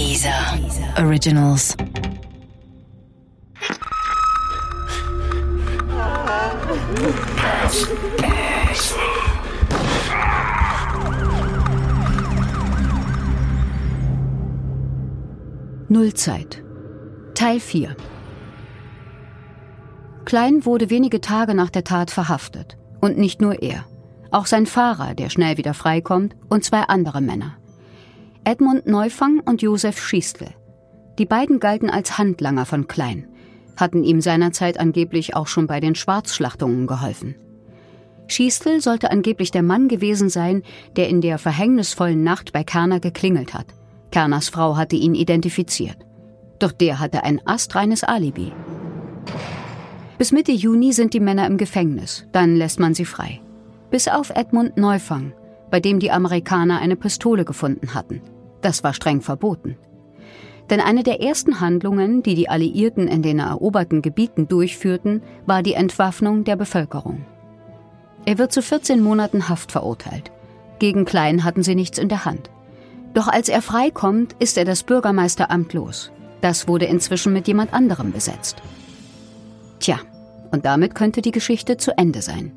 Dieser Originals. Nullzeit. Teil 4. Klein wurde wenige Tage nach der Tat verhaftet. Und nicht nur er. Auch sein Fahrer, der schnell wieder freikommt, und zwei andere Männer. Edmund Neufang und Josef Schiestle. Die beiden galten als Handlanger von Klein, hatten ihm seinerzeit angeblich auch schon bei den Schwarzschlachtungen geholfen. Schiestel sollte angeblich der Mann gewesen sein, der in der verhängnisvollen Nacht bei Kerner geklingelt hat. Kerners Frau hatte ihn identifiziert. Doch der hatte ein astreines Alibi. Bis Mitte Juni sind die Männer im Gefängnis, dann lässt man sie frei. Bis auf Edmund Neufang, bei dem die Amerikaner eine Pistole gefunden hatten. Das war streng verboten. Denn eine der ersten Handlungen, die die Alliierten in den eroberten Gebieten durchführten, war die Entwaffnung der Bevölkerung. Er wird zu 14 Monaten Haft verurteilt. Gegen Klein hatten sie nichts in der Hand. Doch als er freikommt, ist er das Bürgermeisteramt los. Das wurde inzwischen mit jemand anderem besetzt. Tja, und damit könnte die Geschichte zu Ende sein.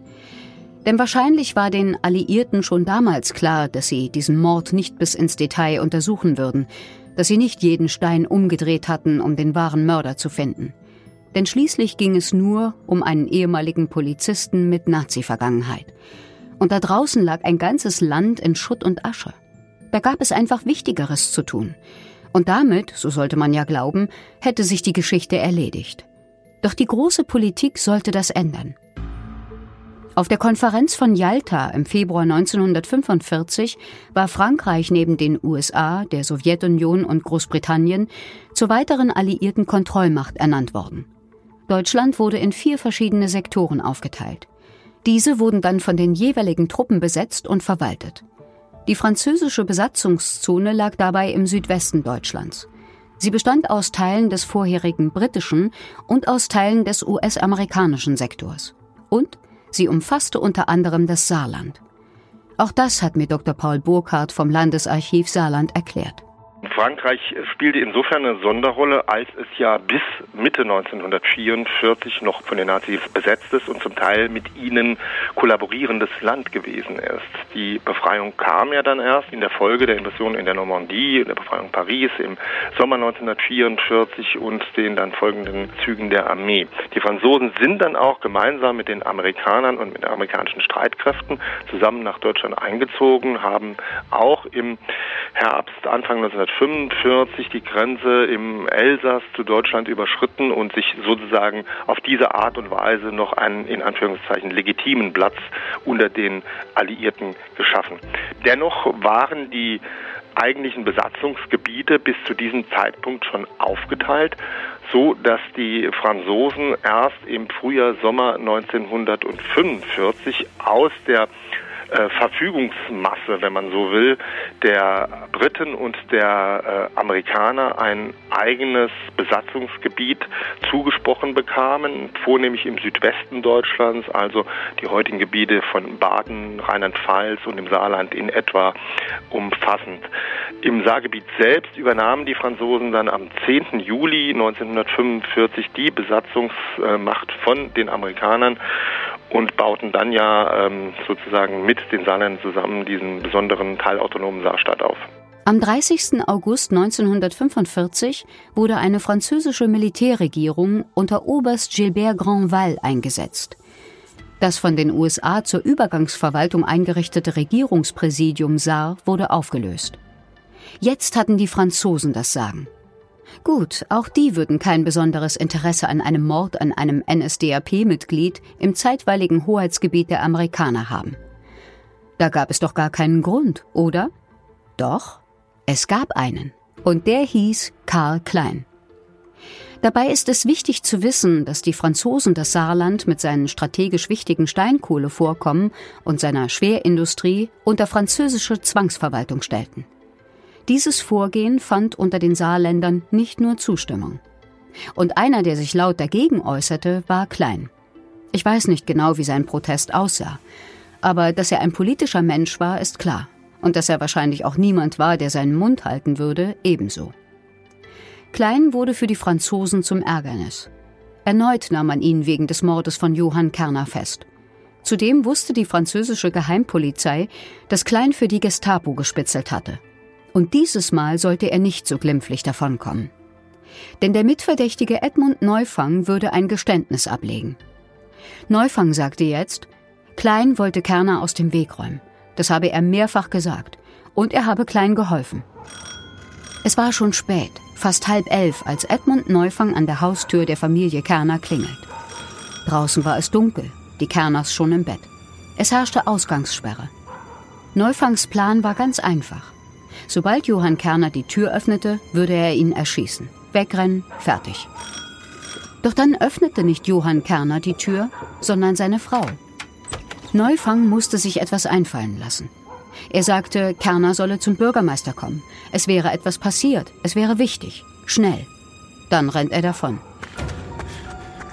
Denn wahrscheinlich war den Alliierten schon damals klar, dass sie diesen Mord nicht bis ins Detail untersuchen würden, dass sie nicht jeden Stein umgedreht hatten, um den wahren Mörder zu finden. Denn schließlich ging es nur um einen ehemaligen Polizisten mit Nazi-Vergangenheit. Und da draußen lag ein ganzes Land in Schutt und Asche. Da gab es einfach Wichtigeres zu tun. Und damit, so sollte man ja glauben, hätte sich die Geschichte erledigt. Doch die große Politik sollte das ändern. Auf der Konferenz von Yalta im Februar 1945 war Frankreich neben den USA, der Sowjetunion und Großbritannien zur weiteren alliierten Kontrollmacht ernannt worden. Deutschland wurde in vier verschiedene Sektoren aufgeteilt. Diese wurden dann von den jeweiligen Truppen besetzt und verwaltet. Die französische Besatzungszone lag dabei im Südwesten Deutschlands. Sie bestand aus Teilen des vorherigen britischen und aus Teilen des US-amerikanischen Sektors. Und sie umfasste unter anderem das Saarland. Auch das hat mir Dr. Paul Burkhardt vom Landesarchiv Saarland erklärt. Frankreich spielte insofern eine Sonderrolle, als es ja bis Mitte 1944 noch von den Nazis besetzt ist und zum Teil mit ihnen kollaborierendes Land gewesen ist. Die Befreiung kam ja dann erst in der Folge der Invasion in der Normandie, der Befreiung Paris im Sommer 1944 und den dann folgenden Zügen der Armee. Die Franzosen sind dann auch gemeinsam mit den Amerikanern und mit den amerikanischen Streitkräften zusammen nach Deutschland eingezogen, haben auch im Herbst, Anfang 1945 die Grenze im Elsass zu Deutschland überschritten und sich sozusagen auf diese Art und Weise noch einen in Anführungszeichen legitimen Platz unter den Alliierten geschaffen. Dennoch waren die eigentlichen Besatzungsgebiete bis zu diesem Zeitpunkt schon aufgeteilt, so dass die Franzosen erst im Frühjahr Sommer 1945 aus der äh, Verfügungsmasse, wenn man so will, der Briten und der äh, Amerikaner ein eigenes Besatzungsgebiet zugesprochen bekamen, vornehmlich im Südwesten Deutschlands, also die heutigen Gebiete von Baden, Rheinland-Pfalz und im Saarland in etwa umfassend. Im Saargebiet selbst übernahmen die Franzosen dann am 10. Juli 1945 die Besatzungsmacht von den Amerikanern und bauten dann ja ähm, sozusagen mit den Saarländern zusammen diesen besonderen teilautonomen Saarstaat auf. Am 30. August 1945 wurde eine französische Militärregierung unter Oberst Gilbert Grandval eingesetzt. Das von den USA zur Übergangsverwaltung eingerichtete Regierungspräsidium Saar wurde aufgelöst. Jetzt hatten die Franzosen das Sagen. Gut, auch die würden kein besonderes Interesse an einem Mord an einem NSDAP-Mitglied im zeitweiligen Hoheitsgebiet der Amerikaner haben. Da gab es doch gar keinen Grund, oder? Doch, es gab einen. Und der hieß Karl Klein. Dabei ist es wichtig zu wissen, dass die Franzosen das Saarland mit seinen strategisch wichtigen Steinkohlevorkommen und seiner Schwerindustrie unter französische Zwangsverwaltung stellten. Dieses Vorgehen fand unter den Saarländern nicht nur Zustimmung. Und einer, der sich laut dagegen äußerte, war Klein. Ich weiß nicht genau, wie sein Protest aussah, aber dass er ein politischer Mensch war, ist klar. Und dass er wahrscheinlich auch niemand war, der seinen Mund halten würde, ebenso. Klein wurde für die Franzosen zum Ärgernis. Erneut nahm man ihn wegen des Mordes von Johann Kerner fest. Zudem wusste die französische Geheimpolizei, dass Klein für die Gestapo gespitzelt hatte. Und dieses Mal sollte er nicht so glimpflich davonkommen. Denn der Mitverdächtige Edmund Neufang würde ein Geständnis ablegen. Neufang sagte jetzt, Klein wollte Kerner aus dem Weg räumen. Das habe er mehrfach gesagt. Und er habe Klein geholfen. Es war schon spät, fast halb elf, als Edmund Neufang an der Haustür der Familie Kerner klingelt. Draußen war es dunkel, die Kerners schon im Bett. Es herrschte Ausgangssperre. Neufangs Plan war ganz einfach. Sobald Johann Kerner die Tür öffnete, würde er ihn erschießen. Wegrennen, fertig. Doch dann öffnete nicht Johann Kerner die Tür, sondern seine Frau. Neufang musste sich etwas einfallen lassen. Er sagte, Kerner solle zum Bürgermeister kommen. Es wäre etwas passiert, es wäre wichtig, schnell. Dann rennt er davon.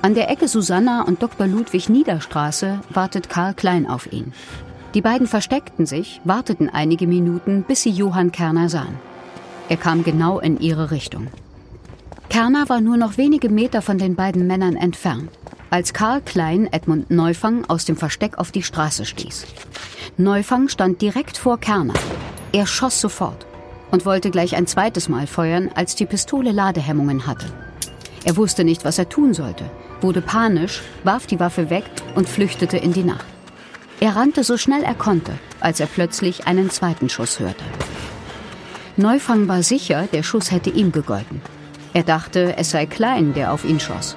An der Ecke Susanna und Dr. Ludwig Niederstraße wartet Karl Klein auf ihn. Die beiden versteckten sich, warteten einige Minuten, bis sie Johann Kerner sahen. Er kam genau in ihre Richtung. Kerner war nur noch wenige Meter von den beiden Männern entfernt, als Karl Klein Edmund Neufang aus dem Versteck auf die Straße stieß. Neufang stand direkt vor Kerner. Er schoss sofort und wollte gleich ein zweites Mal feuern, als die Pistole Ladehemmungen hatte. Er wusste nicht, was er tun sollte wurde panisch, warf die Waffe weg und flüchtete in die Nacht. Er rannte so schnell er konnte, als er plötzlich einen zweiten Schuss hörte. Neufang war sicher, der Schuss hätte ihm gegolten. Er dachte, es sei Klein, der auf ihn schoss.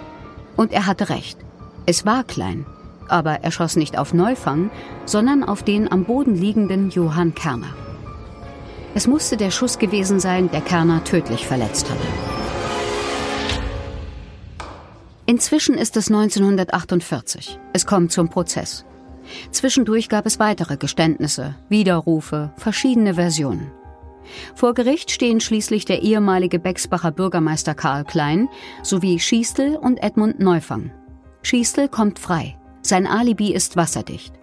Und er hatte recht. Es war Klein, aber er schoss nicht auf Neufang, sondern auf den am Boden liegenden Johann Kerner. Es musste der Schuss gewesen sein, der Kerner tödlich verletzt hatte. Inzwischen ist es 1948. Es kommt zum Prozess. Zwischendurch gab es weitere Geständnisse, Widerrufe, verschiedene Versionen. Vor Gericht stehen schließlich der ehemalige Bexbacher Bürgermeister Karl Klein sowie Schiestel und Edmund Neufang. Schiestel kommt frei. Sein Alibi ist wasserdicht.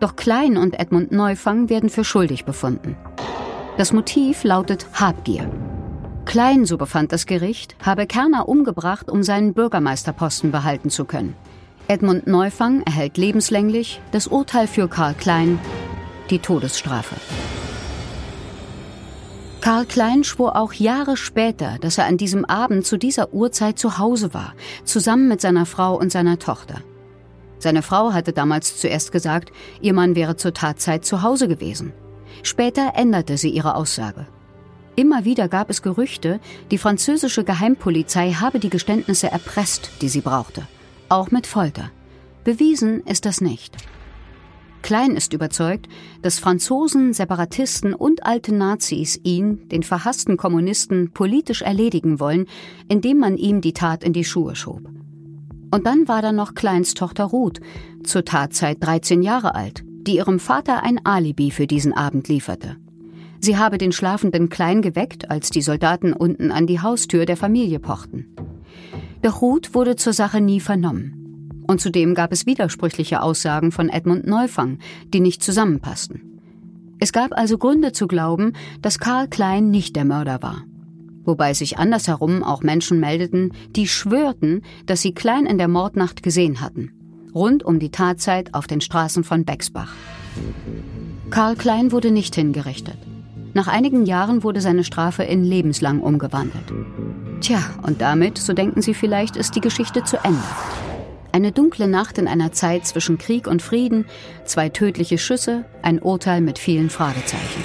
Doch Klein und Edmund Neufang werden für schuldig befunden. Das Motiv lautet Habgier. Klein, so befand das Gericht, habe Kerner umgebracht, um seinen Bürgermeisterposten behalten zu können. Edmund Neufang erhält lebenslänglich, das Urteil für Karl Klein die Todesstrafe. Karl Klein schwor auch Jahre später, dass er an diesem Abend zu dieser Uhrzeit zu Hause war, zusammen mit seiner Frau und seiner Tochter. Seine Frau hatte damals zuerst gesagt, ihr Mann wäre zur Tatzeit zu Hause gewesen. Später änderte sie ihre Aussage. Immer wieder gab es Gerüchte, die französische Geheimpolizei habe die Geständnisse erpresst, die sie brauchte. Auch mit Folter. Bewiesen ist das nicht. Klein ist überzeugt, dass Franzosen, Separatisten und alte Nazis ihn, den verhassten Kommunisten, politisch erledigen wollen, indem man ihm die Tat in die Schuhe schob. Und dann war da noch Kleins Tochter Ruth, zur Tatzeit 13 Jahre alt, die ihrem Vater ein Alibi für diesen Abend lieferte. Sie habe den schlafenden Klein geweckt, als die Soldaten unten an die Haustür der Familie pochten. Doch Ruth wurde zur Sache nie vernommen. Und zudem gab es widersprüchliche Aussagen von Edmund Neufang, die nicht zusammenpassten. Es gab also Gründe zu glauben, dass Karl Klein nicht der Mörder war. Wobei sich andersherum auch Menschen meldeten, die schwörten, dass sie Klein in der Mordnacht gesehen hatten. Rund um die Tatzeit auf den Straßen von Bexbach. Karl Klein wurde nicht hingerichtet. Nach einigen Jahren wurde seine Strafe in lebenslang umgewandelt. Tja, und damit, so denken Sie vielleicht, ist die Geschichte zu Ende. Eine dunkle Nacht in einer Zeit zwischen Krieg und Frieden, zwei tödliche Schüsse, ein Urteil mit vielen Fragezeichen.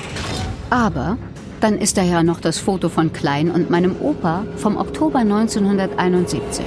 Aber dann ist da ja noch das Foto von Klein und meinem Opa vom Oktober 1971.